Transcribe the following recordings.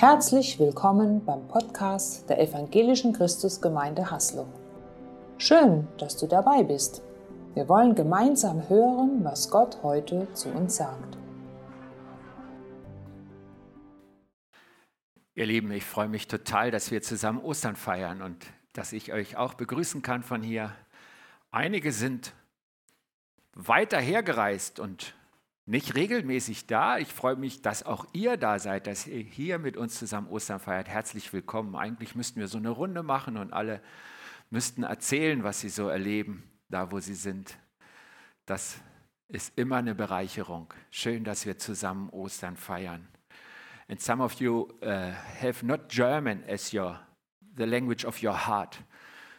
Herzlich willkommen beim Podcast der Evangelischen Christusgemeinde Haslo. Schön, dass du dabei bist. Wir wollen gemeinsam hören, was Gott heute zu uns sagt. Ihr Lieben, ich freue mich total, dass wir zusammen Ostern feiern und dass ich euch auch begrüßen kann von hier. Einige sind weiter hergereist und nicht regelmäßig da. Ich freue mich, dass auch ihr da seid, dass ihr hier mit uns zusammen Ostern feiert. Herzlich willkommen. Eigentlich müssten wir so eine Runde machen und alle müssten erzählen, was sie so erleben, da wo sie sind. Das ist immer eine Bereicherung. Schön, dass wir zusammen Ostern feiern. And some of you uh, have not German as your the language of your heart.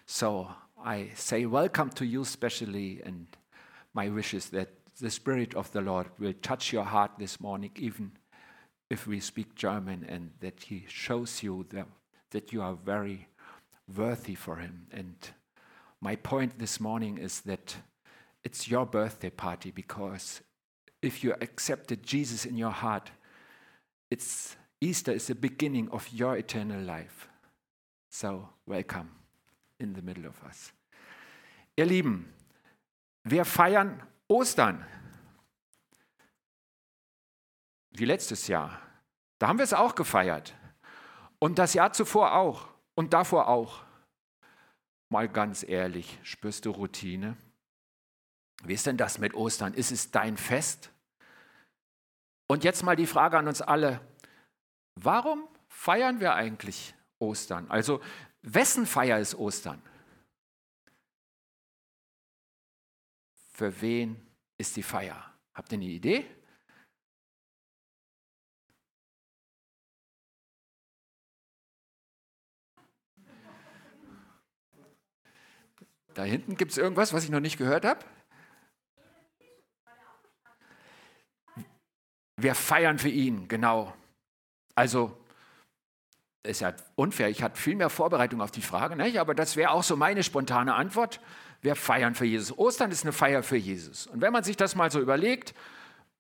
So I say welcome to you specially and my wish is that the Spirit of the Lord will touch your heart this morning, even if we speak German, and that He shows you that, that you are very worthy for Him. And my point this morning is that it's your birthday party because if you accepted Jesus in your heart, it's Easter is the beginning of your eternal life. So, welcome in the middle of us. Ihr Lieben, wir feiern Ostern. Wie letztes Jahr. Da haben wir es auch gefeiert. Und das Jahr zuvor auch. Und davor auch. Mal ganz ehrlich, spürst du Routine? Wie ist denn das mit Ostern? Ist es dein Fest? Und jetzt mal die Frage an uns alle. Warum feiern wir eigentlich Ostern? Also, wessen Feier ist Ostern? Für wen ist die Feier? Habt ihr eine Idee? Da hinten gibt es irgendwas, was ich noch nicht gehört habe. Wir feiern für ihn, genau. Also, ist ja unfair, ich hatte viel mehr Vorbereitung auf die Frage, nicht? aber das wäre auch so meine spontane Antwort wir feiern für Jesus. Ostern ist eine Feier für Jesus. Und wenn man sich das mal so überlegt,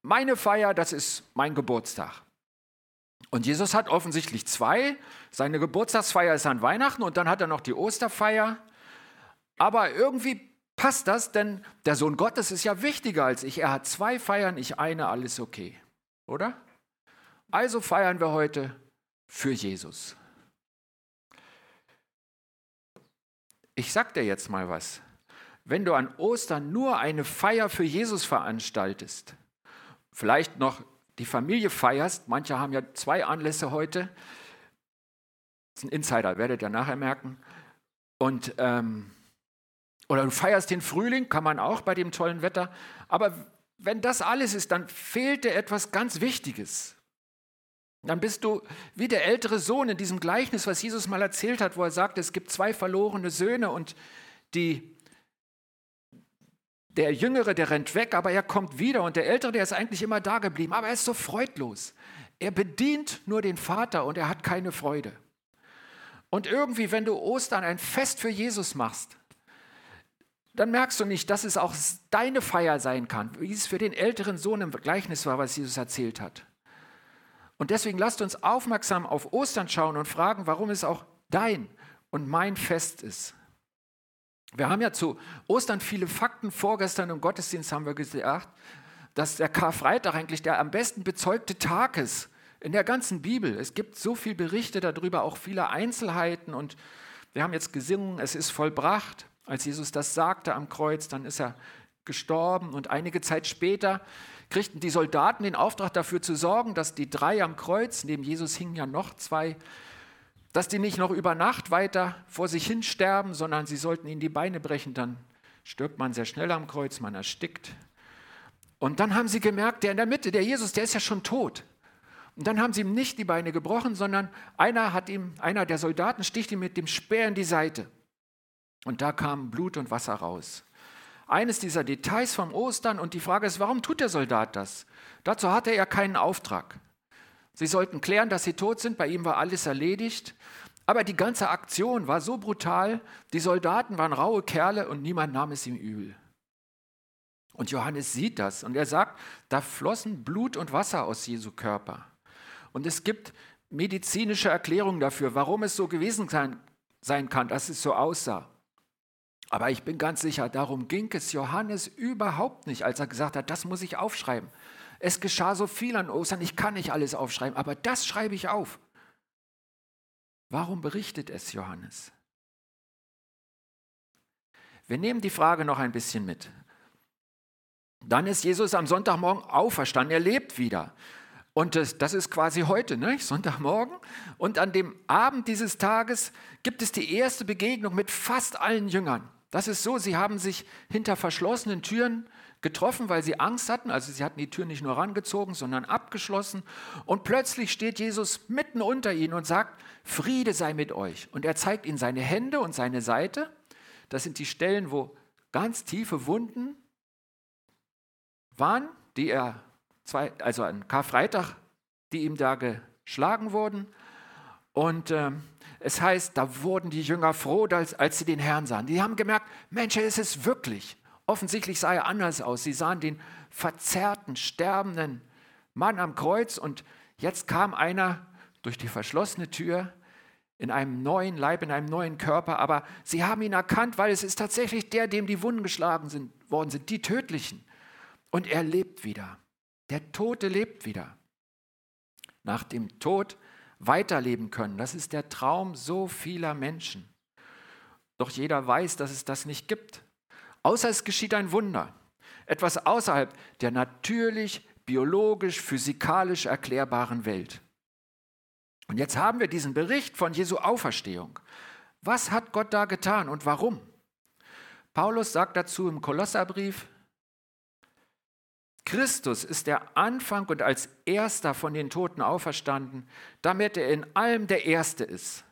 meine Feier, das ist mein Geburtstag. Und Jesus hat offensichtlich zwei. Seine Geburtstagsfeier ist an Weihnachten und dann hat er noch die Osterfeier. Aber irgendwie passt das, denn der Sohn Gottes ist ja wichtiger als ich. Er hat zwei Feiern, ich eine, alles okay. Oder? Also feiern wir heute für Jesus. Ich sag dir jetzt mal was wenn du an Ostern nur eine Feier für Jesus veranstaltest, vielleicht noch die Familie feierst, manche haben ja zwei Anlässe heute, das ist ein Insider, werdet ihr nachher merken, und, ähm, oder du feierst den Frühling, kann man auch bei dem tollen Wetter, aber wenn das alles ist, dann fehlt dir etwas ganz Wichtiges. Dann bist du wie der ältere Sohn in diesem Gleichnis, was Jesus mal erzählt hat, wo er sagt, es gibt zwei verlorene Söhne und die der Jüngere, der rennt weg, aber er kommt wieder. Und der Ältere, der ist eigentlich immer da geblieben, aber er ist so freudlos. Er bedient nur den Vater und er hat keine Freude. Und irgendwie, wenn du Ostern ein Fest für Jesus machst, dann merkst du nicht, dass es auch deine Feier sein kann, wie es für den älteren Sohn im Gleichnis war, was Jesus erzählt hat. Und deswegen lasst uns aufmerksam auf Ostern schauen und fragen, warum es auch dein und mein Fest ist. Wir haben ja zu Ostern viele Fakten. Vorgestern im Gottesdienst haben wir gesagt, dass der Karfreitag eigentlich der am besten bezeugte Tag ist in der ganzen Bibel. Es gibt so viele Berichte darüber, auch viele Einzelheiten. Und wir haben jetzt gesungen, es ist vollbracht. Als Jesus das sagte am Kreuz, dann ist er gestorben. Und einige Zeit später kriegten die Soldaten den Auftrag dafür zu sorgen, dass die drei am Kreuz, neben Jesus hingen ja noch zwei, dass die nicht noch über Nacht weiter vor sich hin sterben, sondern sie sollten ihnen die Beine brechen, dann stirbt man sehr schnell am Kreuz, man erstickt. Und dann haben sie gemerkt, der in der Mitte, der Jesus, der ist ja schon tot. Und dann haben sie ihm nicht die Beine gebrochen, sondern einer hat ihm, einer der Soldaten sticht ihm mit dem Speer in die Seite. Und da kam Blut und Wasser raus. Eines dieser Details vom Ostern und die Frage ist, warum tut der Soldat das? Dazu hatte er keinen Auftrag. Sie sollten klären, dass sie tot sind. Bei ihm war alles erledigt. Aber die ganze Aktion war so brutal. Die Soldaten waren raue Kerle und niemand nahm es ihm übel. Und Johannes sieht das und er sagt, da flossen Blut und Wasser aus Jesu Körper. Und es gibt medizinische Erklärung dafür, warum es so gewesen sein, sein kann, dass es so aussah. Aber ich bin ganz sicher, darum ging es Johannes überhaupt nicht, als er gesagt hat, das muss ich aufschreiben. Es geschah so viel an Ostern, ich kann nicht alles aufschreiben, aber das schreibe ich auf. Warum berichtet es Johannes? Wir nehmen die Frage noch ein bisschen mit. Dann ist Jesus am Sonntagmorgen auferstanden, er lebt wieder. Und das, ist quasi heute, ne? Sonntagmorgen. Und an dem Abend dieses Tages gibt es die erste Begegnung mit fast allen Jüngern. Das ist so, sie haben sich hinter verschlossenen Türen getroffen, weil sie Angst hatten. Also sie hatten die Tür nicht nur rangezogen, sondern abgeschlossen. Und plötzlich steht Jesus mitten unter ihnen und sagt, Friede sei mit euch. Und er zeigt ihnen seine Hände und seine Seite. Das sind die Stellen, wo ganz tiefe Wunden waren, die er, zwei, also an Karfreitag, die ihm da geschlagen wurden. Und äh, es heißt, da wurden die Jünger froh, als, als sie den Herrn sahen. Die haben gemerkt, Mensch, er ist es wirklich. Offensichtlich sah er anders aus. Sie sahen den verzerrten, sterbenden Mann am Kreuz und jetzt kam einer durch die verschlossene Tür in einem neuen Leib, in einem neuen Körper, aber sie haben ihn erkannt, weil es ist tatsächlich der, dem die Wunden geschlagen sind, worden sind, die tödlichen. Und er lebt wieder. Der Tote lebt wieder. Nach dem Tod weiterleben können. Das ist der Traum so vieler Menschen. Doch jeder weiß, dass es das nicht gibt. Außer es geschieht ein Wunder. Etwas außerhalb der natürlich, biologisch, physikalisch erklärbaren Welt. Und jetzt haben wir diesen Bericht von Jesu Auferstehung. Was hat Gott da getan und warum? Paulus sagt dazu im Kolosserbrief, Christus ist der Anfang und als erster von den Toten auferstanden, damit er in allem der Erste ist.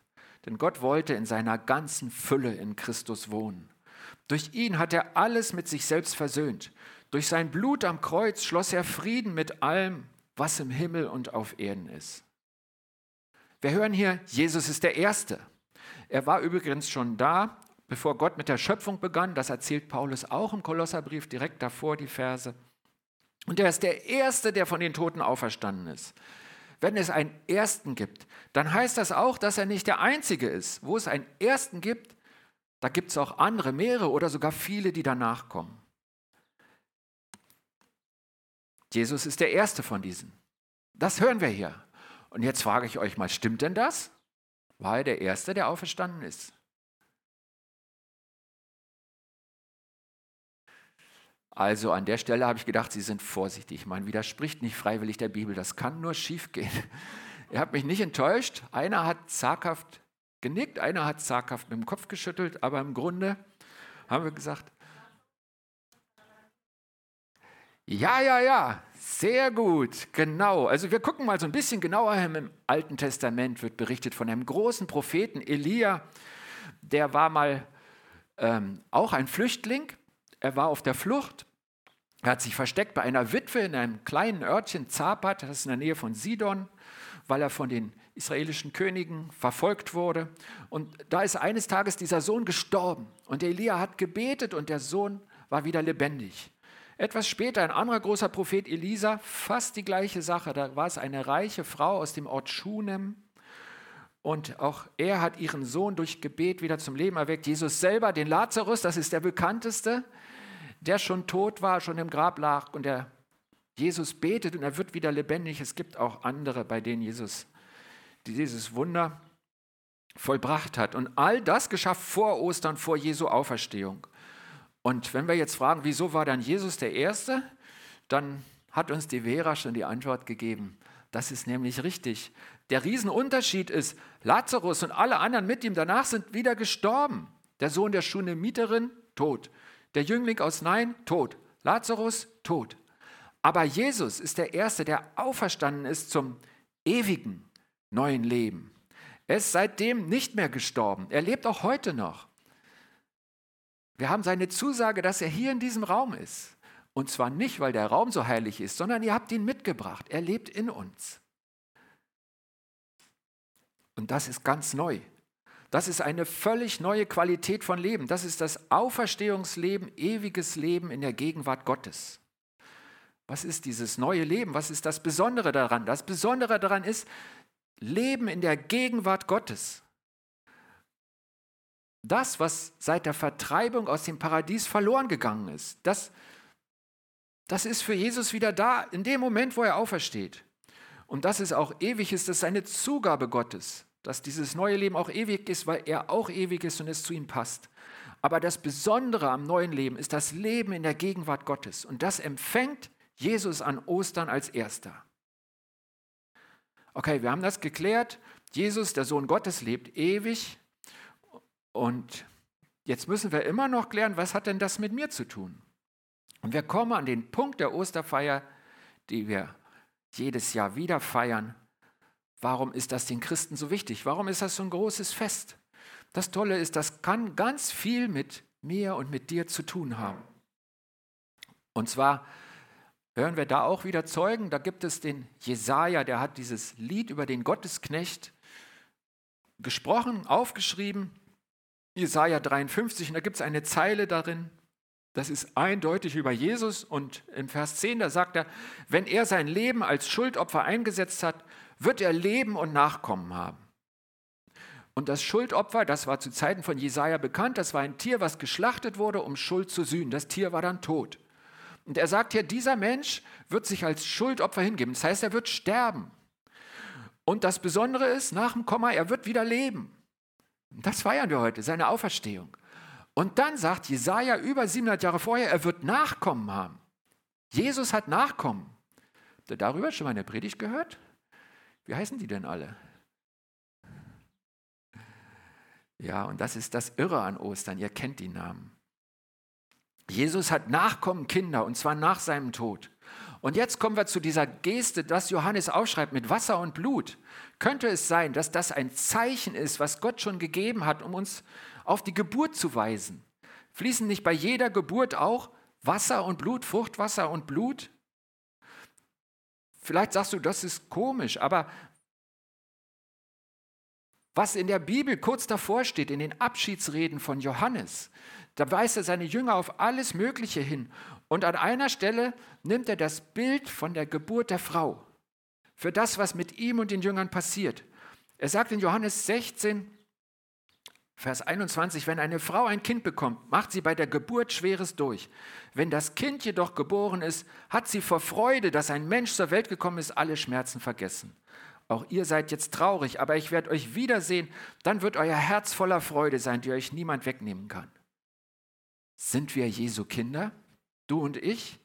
Denn Gott wollte in seiner ganzen Fülle in Christus wohnen. Durch ihn hat er alles mit sich selbst versöhnt. Durch sein Blut am Kreuz schloss er Frieden mit allem, was im Himmel und auf Erden ist. Wir hören hier, Jesus ist der Erste. Er war übrigens schon da, bevor Gott mit der Schöpfung begann. Das erzählt Paulus auch im Kolosserbrief direkt davor, die Verse. Und er ist der Erste, der von den Toten auferstanden ist. Wenn es einen Ersten gibt, dann heißt das auch, dass er nicht der Einzige ist. Wo es einen Ersten gibt, da gibt es auch andere, mehrere oder sogar viele, die danach kommen. Jesus ist der Erste von diesen. Das hören wir hier. Und jetzt frage ich euch mal, stimmt denn das? War er der Erste, der auferstanden ist? Also an der Stelle habe ich gedacht, Sie sind vorsichtig. Man widerspricht nicht freiwillig der Bibel. Das kann nur schiefgehen. Ihr habt mich nicht enttäuscht. Einer hat zaghaft genickt, einer hat zaghaft mit dem Kopf geschüttelt, aber im Grunde haben wir gesagt, ja, ja, ja, sehr gut, genau. Also wir gucken mal so ein bisschen genauer hin. Im Alten Testament wird berichtet von einem großen Propheten, Elia. Der war mal ähm, auch ein Flüchtling. Er war auf der Flucht. Er hat sich versteckt bei einer Witwe in einem kleinen Örtchen Zapat, das ist in der Nähe von Sidon, weil er von den israelischen Königen verfolgt wurde. Und da ist eines Tages dieser Sohn gestorben. Und Elia hat gebetet und der Sohn war wieder lebendig. Etwas später ein anderer großer Prophet Elisa, fast die gleiche Sache. Da war es eine reiche Frau aus dem Ort Schunem. Und auch er hat ihren Sohn durch Gebet wieder zum Leben erweckt. Jesus selber, den Lazarus, das ist der bekannteste, der schon tot war, schon im Grab lag. Und der Jesus betet und er wird wieder lebendig. Es gibt auch andere, bei denen Jesus dieses Wunder vollbracht hat. Und all das geschah vor Ostern, vor Jesu Auferstehung. Und wenn wir jetzt fragen, wieso war dann Jesus der Erste, dann hat uns die Vera schon die Antwort gegeben. Das ist nämlich richtig. Der Riesenunterschied ist, Lazarus und alle anderen mit ihm danach sind wieder gestorben. Der Sohn der Schunemiterin, tot. Der Jüngling aus Nein, tot. Lazarus, tot. Aber Jesus ist der Erste, der auferstanden ist zum ewigen neuen Leben. Er ist seitdem nicht mehr gestorben. Er lebt auch heute noch. Wir haben seine Zusage, dass er hier in diesem Raum ist. Und zwar nicht, weil der Raum so heilig ist, sondern ihr habt ihn mitgebracht. Er lebt in uns. Und das ist ganz neu. Das ist eine völlig neue Qualität von Leben. Das ist das Auferstehungsleben, ewiges Leben in der Gegenwart Gottes. Was ist dieses neue Leben? Was ist das Besondere daran? Das Besondere daran ist, Leben in der Gegenwart Gottes. Das, was seit der Vertreibung aus dem Paradies verloren gegangen ist, das, das ist für Jesus wieder da, in dem Moment, wo er aufersteht. Und das ist auch ewig ist, das ist eine Zugabe Gottes, dass dieses neue Leben auch ewig ist, weil er auch ewig ist und es zu ihm passt. Aber das Besondere am neuen Leben ist das Leben in der Gegenwart Gottes. Und das empfängt Jesus an Ostern als erster. Okay, wir haben das geklärt. Jesus, der Sohn Gottes, lebt ewig. Und jetzt müssen wir immer noch klären, was hat denn das mit mir zu tun? Und wir kommen an den Punkt der Osterfeier, die wir jedes Jahr wieder feiern. Warum ist das den Christen so wichtig? Warum ist das so ein großes Fest? Das Tolle ist, das kann ganz viel mit mir und mit dir zu tun haben. Und zwar hören wir da auch wieder Zeugen. Da gibt es den Jesaja, der hat dieses Lied über den Gottesknecht gesprochen, aufgeschrieben. Jesaja 53, und da gibt es eine Zeile darin. Das ist eindeutig über Jesus. Und in Vers 10, da sagt er: Wenn er sein Leben als Schuldopfer eingesetzt hat, wird er Leben und Nachkommen haben. Und das Schuldopfer, das war zu Zeiten von Jesaja bekannt, das war ein Tier, was geschlachtet wurde, um Schuld zu sühnen. Das Tier war dann tot. Und er sagt hier, dieser Mensch wird sich als Schuldopfer hingeben. Das heißt, er wird sterben. Und das Besondere ist, nach dem Komma, er wird wieder leben. Das feiern wir heute, seine Auferstehung. Und dann sagt Jesaja über 700 Jahre vorher, er wird Nachkommen haben. Jesus hat Nachkommen. Habt ihr darüber schon mal eine Predigt gehört? Wie heißen die denn alle? Ja, und das ist das Irre an Ostern. Ihr kennt die Namen. Jesus hat Nachkommen Kinder und zwar nach seinem Tod. Und jetzt kommen wir zu dieser Geste, das Johannes aufschreibt mit Wasser und Blut. Könnte es sein, dass das ein Zeichen ist, was Gott schon gegeben hat, um uns auf die Geburt zu weisen? Fließen nicht bei jeder Geburt auch Wasser und Blut, Fruchtwasser und Blut? Vielleicht sagst du, das ist komisch, aber was in der Bibel kurz davor steht, in den Abschiedsreden von Johannes, da weist er seine Jünger auf alles Mögliche hin. Und an einer Stelle nimmt er das Bild von der Geburt der Frau für das, was mit ihm und den Jüngern passiert. Er sagt in Johannes 16, Vers 21, wenn eine Frau ein Kind bekommt, macht sie bei der Geburt Schweres durch. Wenn das Kind jedoch geboren ist, hat sie vor Freude, dass ein Mensch zur Welt gekommen ist, alle Schmerzen vergessen. Auch ihr seid jetzt traurig, aber ich werde euch wiedersehen, dann wird euer Herz voller Freude sein, die euch niemand wegnehmen kann. Sind wir Jesu Kinder, du und ich?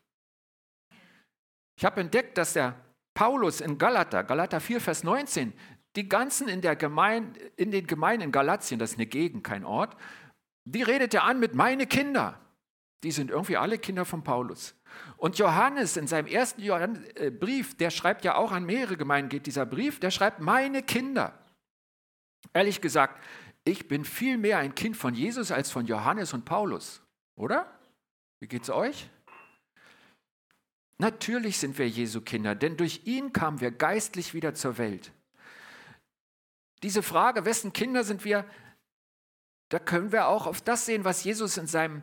Ich habe entdeckt, dass der Paulus in Galater, Galater 4, Vers 19, die ganzen in, der Gemeinde, in den Gemeinden in Galatien, das ist eine Gegend, kein Ort, die redet er an mit meine Kinder. Die sind irgendwie alle Kinder von Paulus. Und Johannes in seinem ersten äh, Brief, der schreibt ja auch an mehrere Gemeinden, geht dieser Brief, der schreibt, meine Kinder. Ehrlich gesagt, ich bin viel mehr ein Kind von Jesus als von Johannes und Paulus, oder? Wie geht's euch? Natürlich sind wir Jesu Kinder, denn durch ihn kamen wir geistlich wieder zur Welt. Diese Frage, wessen Kinder sind wir, da können wir auch auf das sehen, was Jesus in seinem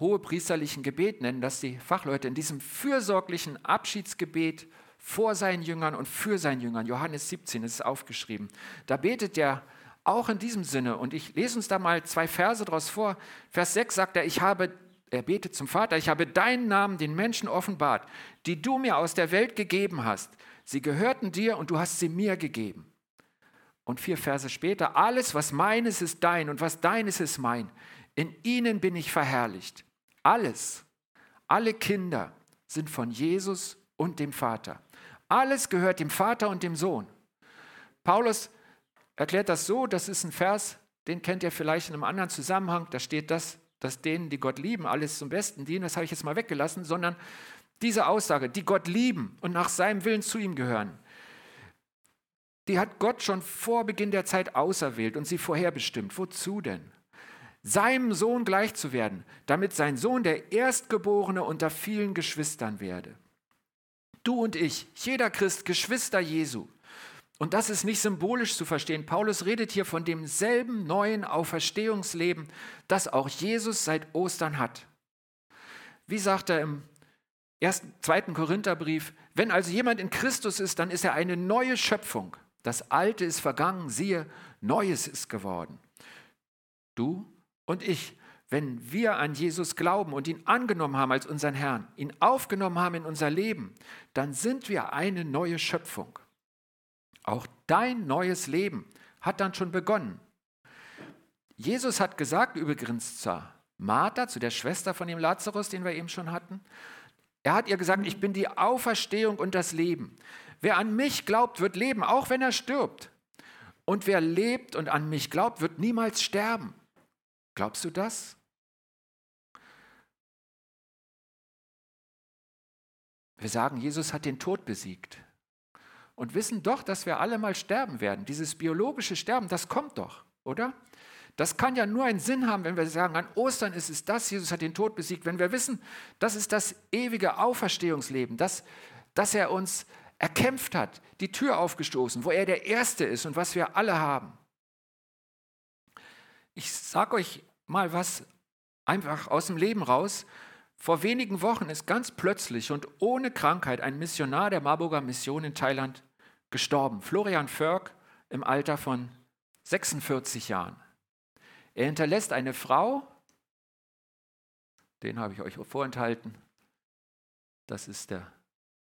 hohepriesterlichen Gebet nennen das die Fachleute, in diesem fürsorglichen Abschiedsgebet vor seinen Jüngern und für seinen Jüngern. Johannes 17 ist aufgeschrieben. Da betet er auch in diesem Sinne. Und ich lese uns da mal zwei Verse daraus vor. Vers 6 sagt er, ich habe, er betet zum Vater, ich habe deinen Namen den Menschen offenbart, die du mir aus der Welt gegeben hast. Sie gehörten dir und du hast sie mir gegeben. Und vier Verse später, alles, was meines ist dein und was deines ist mein. In ihnen bin ich verherrlicht. Alles, alle Kinder sind von Jesus und dem Vater. Alles gehört dem Vater und dem Sohn. Paulus erklärt das so, das ist ein Vers, den kennt ihr vielleicht in einem anderen Zusammenhang, da steht das, dass denen, die Gott lieben, alles zum Besten dienen, das habe ich jetzt mal weggelassen, sondern diese Aussage, die Gott lieben und nach seinem Willen zu ihm gehören, die hat Gott schon vor Beginn der Zeit auserwählt und sie vorherbestimmt. Wozu denn? Seinem Sohn gleich zu werden, damit sein Sohn der Erstgeborene unter vielen Geschwistern werde. Du und ich, jeder Christ, Geschwister Jesu. Und das ist nicht symbolisch zu verstehen. Paulus redet hier von demselben neuen Auferstehungsleben, das auch Jesus seit Ostern hat. Wie sagt er im ersten, zweiten Korintherbrief, wenn also jemand in Christus ist, dann ist er eine neue Schöpfung. Das Alte ist vergangen, siehe, Neues ist geworden. Du und ich, wenn wir an Jesus glauben und ihn angenommen haben als unseren Herrn, ihn aufgenommen haben in unser Leben, dann sind wir eine neue Schöpfung. Auch dein neues Leben hat dann schon begonnen. Jesus hat gesagt, übrigens zur Martha, zu der Schwester von dem Lazarus, den wir eben schon hatten, er hat ihr gesagt, ich bin die Auferstehung und das Leben. Wer an mich glaubt, wird leben, auch wenn er stirbt. Und wer lebt und an mich glaubt, wird niemals sterben. Glaubst du das? Wir sagen, Jesus hat den Tod besiegt und wissen doch, dass wir alle mal sterben werden. Dieses biologische Sterben, das kommt doch, oder? Das kann ja nur einen Sinn haben, wenn wir sagen, an Ostern ist es das, Jesus hat den Tod besiegt. Wenn wir wissen, das ist das ewige Auferstehungsleben, dass, dass er uns erkämpft hat, die Tür aufgestoßen, wo er der Erste ist und was wir alle haben. Ich sage euch mal was einfach aus dem Leben raus. Vor wenigen Wochen ist ganz plötzlich und ohne Krankheit ein Missionar der Marburger Mission in Thailand gestorben. Florian Förk im Alter von 46 Jahren. Er hinterlässt eine Frau, den habe ich euch vorenthalten. Das ist der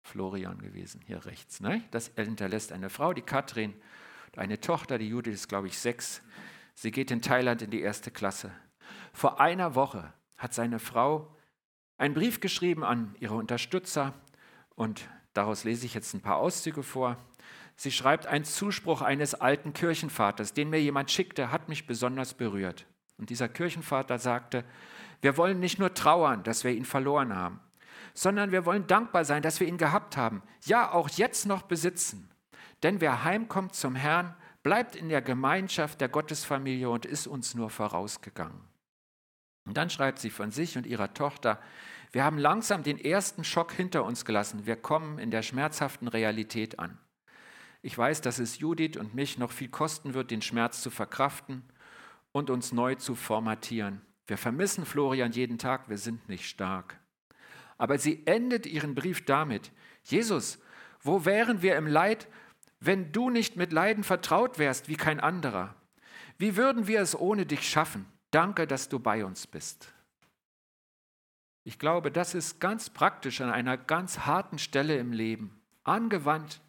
Florian gewesen, hier rechts. Ne? Das, er hinterlässt eine Frau, die Katrin, eine Tochter, die Judith ist, glaube ich, sechs. Sie geht in Thailand in die erste Klasse. Vor einer Woche hat seine Frau einen Brief geschrieben an ihre Unterstützer und daraus lese ich jetzt ein paar Auszüge vor. Sie schreibt, ein Zuspruch eines alten Kirchenvaters, den mir jemand schickte, hat mich besonders berührt. Und dieser Kirchenvater sagte, wir wollen nicht nur trauern, dass wir ihn verloren haben, sondern wir wollen dankbar sein, dass wir ihn gehabt haben, ja auch jetzt noch besitzen. Denn wer heimkommt zum Herrn, bleibt in der Gemeinschaft der Gottesfamilie und ist uns nur vorausgegangen. Und dann schreibt sie von sich und ihrer Tochter, wir haben langsam den ersten Schock hinter uns gelassen, wir kommen in der schmerzhaften Realität an. Ich weiß, dass es Judith und mich noch viel kosten wird, den Schmerz zu verkraften und uns neu zu formatieren. Wir vermissen Florian jeden Tag, wir sind nicht stark. Aber sie endet ihren Brief damit, Jesus, wo wären wir im Leid, wenn du nicht mit Leiden vertraut wärst wie kein anderer? Wie würden wir es ohne dich schaffen? Danke, dass du bei uns bist. Ich glaube, das ist ganz praktisch an einer ganz harten Stelle im Leben, angewandt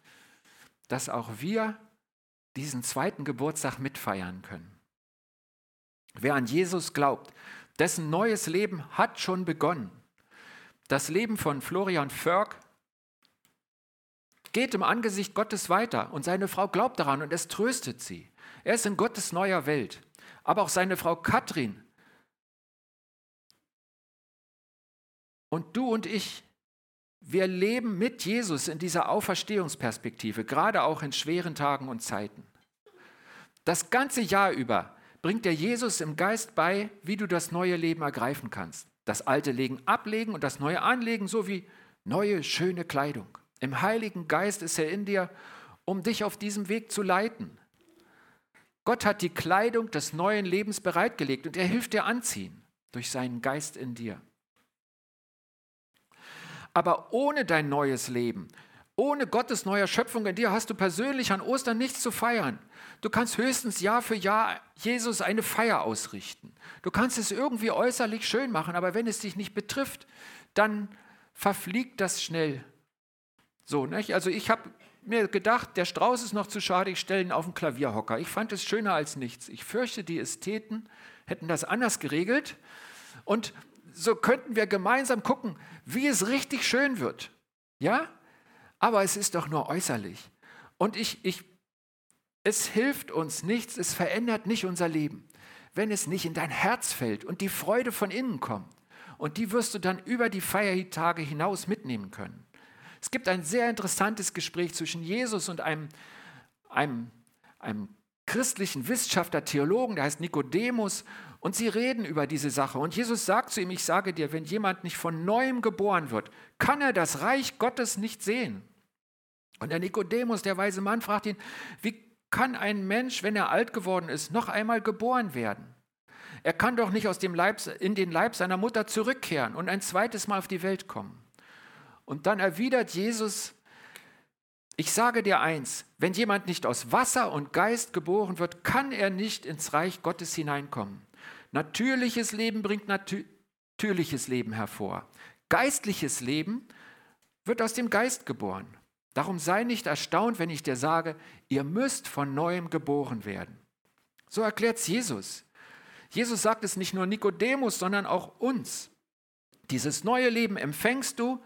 dass auch wir diesen zweiten Geburtstag mitfeiern können. Wer an Jesus glaubt, dessen neues Leben hat schon begonnen. Das Leben von Florian Förk geht im Angesicht Gottes weiter und seine Frau glaubt daran und es tröstet sie. Er ist in Gottes neuer Welt. Aber auch seine Frau Katrin und du und ich, wir leben mit Jesus in dieser Auferstehungsperspektive, gerade auch in schweren Tagen und Zeiten. Das ganze Jahr über bringt dir Jesus im Geist bei, wie du das neue Leben ergreifen kannst. Das alte Legen ablegen und das neue anlegen, so wie neue, schöne Kleidung. Im Heiligen Geist ist er in dir, um dich auf diesem Weg zu leiten. Gott hat die Kleidung des neuen Lebens bereitgelegt und er hilft dir anziehen durch seinen Geist in dir. Aber ohne dein neues Leben, ohne Gottes neuer Schöpfung in dir hast du persönlich an Ostern nichts zu feiern. Du kannst höchstens Jahr für Jahr Jesus eine Feier ausrichten. Du kannst es irgendwie äußerlich schön machen, aber wenn es dich nicht betrifft, dann verfliegt das schnell. So, nicht? Also ich habe mir gedacht, der Strauß ist noch zu schade, ich stelle ihn auf den Klavierhocker. Ich fand es schöner als nichts. Ich fürchte, die Ästheten hätten das anders geregelt. Und so könnten wir gemeinsam gucken, wie es richtig schön wird. Ja? Aber es ist doch nur äußerlich. Und ich, ich, es hilft uns nichts, es verändert nicht unser Leben, wenn es nicht in dein Herz fällt und die Freude von innen kommt. Und die wirst du dann über die Feiertage hinaus mitnehmen können. Es gibt ein sehr interessantes Gespräch zwischen Jesus und einem, einem, einem christlichen Wissenschaftler, Theologen, der heißt Nikodemus. Und sie reden über diese Sache. Und Jesus sagt zu ihm, ich sage dir, wenn jemand nicht von neuem geboren wird, kann er das Reich Gottes nicht sehen. Und der Nikodemus, der weise Mann, fragt ihn, wie kann ein Mensch, wenn er alt geworden ist, noch einmal geboren werden? Er kann doch nicht aus dem Leib, in den Leib seiner Mutter zurückkehren und ein zweites Mal auf die Welt kommen. Und dann erwidert Jesus, Ich sage dir eins, wenn jemand nicht aus Wasser und Geist geboren wird, kann er nicht ins Reich Gottes hineinkommen. Natürliches Leben bringt natürliches Leben hervor. Geistliches Leben wird aus dem Geist geboren. Darum sei nicht erstaunt, wenn ich dir sage, ihr müsst von neuem geboren werden. So erklärt es Jesus. Jesus sagt es nicht nur Nikodemus, sondern auch uns. Dieses neue Leben empfängst du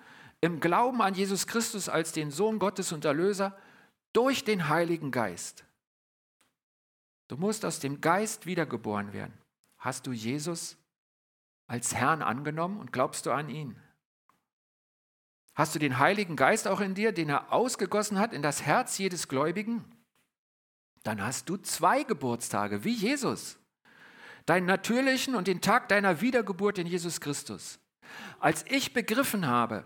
im Glauben an Jesus Christus als den Sohn Gottes und Erlöser durch den Heiligen Geist. Du musst aus dem Geist wiedergeboren werden. Hast du Jesus als Herrn angenommen und glaubst du an ihn? Hast du den Heiligen Geist auch in dir, den er ausgegossen hat in das Herz jedes Gläubigen? Dann hast du zwei Geburtstage, wie Jesus. Deinen natürlichen und den Tag deiner Wiedergeburt in Jesus Christus. Als ich begriffen habe,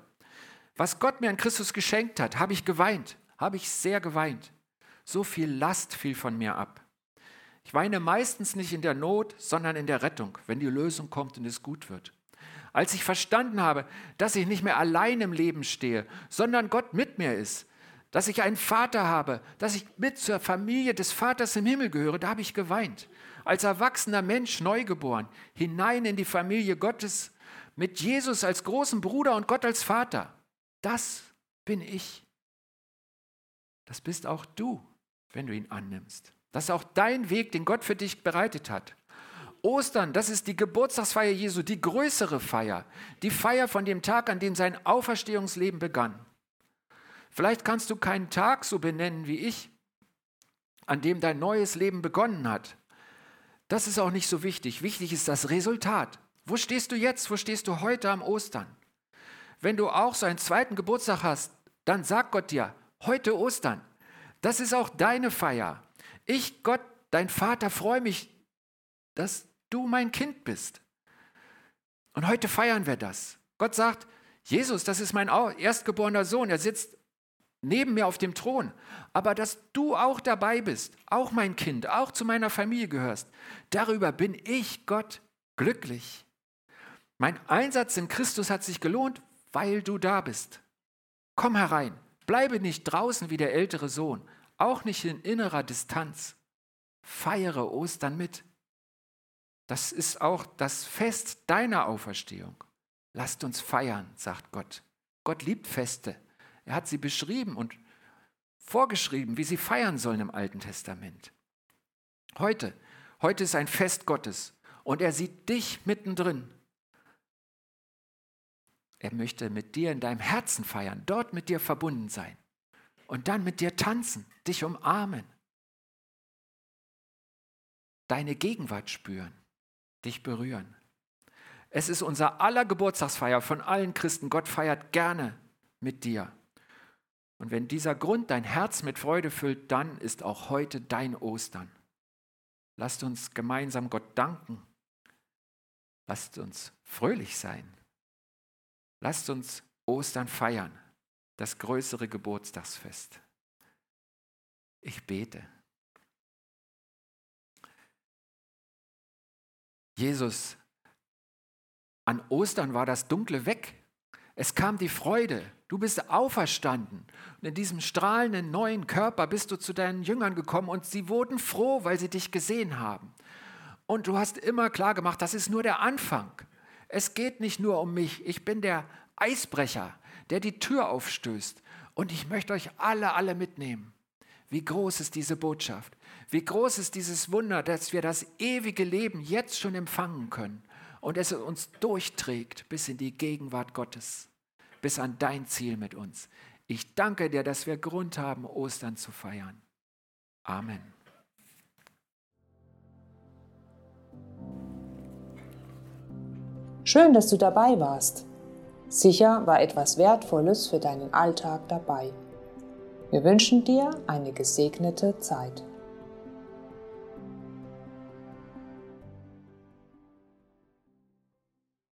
was Gott mir an Christus geschenkt hat, habe ich geweint, habe ich sehr geweint. So viel Last fiel von mir ab. Ich weine meistens nicht in der Not, sondern in der Rettung, wenn die Lösung kommt und es gut wird. Als ich verstanden habe, dass ich nicht mehr allein im Leben stehe, sondern Gott mit mir ist, dass ich einen Vater habe, dass ich mit zur Familie des Vaters im Himmel gehöre, da habe ich geweint. Als erwachsener Mensch neugeboren, hinein in die Familie Gottes, mit Jesus als großen Bruder und Gott als Vater. Das bin ich. Das bist auch du, wenn du ihn annimmst. Das ist auch dein Weg, den Gott für dich bereitet hat. Ostern, das ist die Geburtstagsfeier Jesu, die größere Feier, die Feier von dem Tag, an dem sein Auferstehungsleben begann. Vielleicht kannst du keinen Tag so benennen wie ich, an dem dein neues Leben begonnen hat. Das ist auch nicht so wichtig. Wichtig ist das Resultat. Wo stehst du jetzt? Wo stehst du heute am Ostern? Wenn du auch so einen zweiten Geburtstag hast, dann sag Gott dir, heute Ostern. Das ist auch deine Feier. Ich, Gott, dein Vater, freue mich, dass du mein Kind bist. Und heute feiern wir das. Gott sagt, Jesus, das ist mein erstgeborener Sohn, er sitzt neben mir auf dem Thron. Aber dass du auch dabei bist, auch mein Kind, auch zu meiner Familie gehörst, darüber bin ich, Gott, glücklich. Mein Einsatz in Christus hat sich gelohnt, weil du da bist. Komm herein, bleibe nicht draußen wie der ältere Sohn, auch nicht in innerer Distanz. Feiere Ostern mit. Das ist auch das Fest deiner Auferstehung. Lasst uns feiern, sagt Gott. Gott liebt Feste. Er hat sie beschrieben und vorgeschrieben, wie sie feiern sollen im Alten Testament. Heute, heute ist ein Fest Gottes und er sieht dich mittendrin. Er möchte mit dir in deinem Herzen feiern, dort mit dir verbunden sein und dann mit dir tanzen, dich umarmen, deine Gegenwart spüren dich berühren. Es ist unser aller Geburtstagsfeier von allen Christen. Gott feiert gerne mit dir. Und wenn dieser Grund dein Herz mit Freude füllt, dann ist auch heute dein Ostern. Lasst uns gemeinsam Gott danken. Lasst uns fröhlich sein. Lasst uns Ostern feiern, das größere Geburtstagsfest. Ich bete. Jesus, an Ostern war das Dunkle weg. Es kam die Freude. Du bist auferstanden. Und in diesem strahlenden neuen Körper bist du zu deinen Jüngern gekommen und sie wurden froh, weil sie dich gesehen haben. Und du hast immer klar gemacht, das ist nur der Anfang. Es geht nicht nur um mich. Ich bin der Eisbrecher, der die Tür aufstößt. Und ich möchte euch alle, alle mitnehmen. Wie groß ist diese Botschaft? Wie groß ist dieses Wunder, dass wir das ewige Leben jetzt schon empfangen können und es uns durchträgt bis in die Gegenwart Gottes, bis an dein Ziel mit uns. Ich danke dir, dass wir Grund haben, Ostern zu feiern. Amen. Schön, dass du dabei warst. Sicher war etwas Wertvolles für deinen Alltag dabei. Wir wünschen dir eine gesegnete Zeit.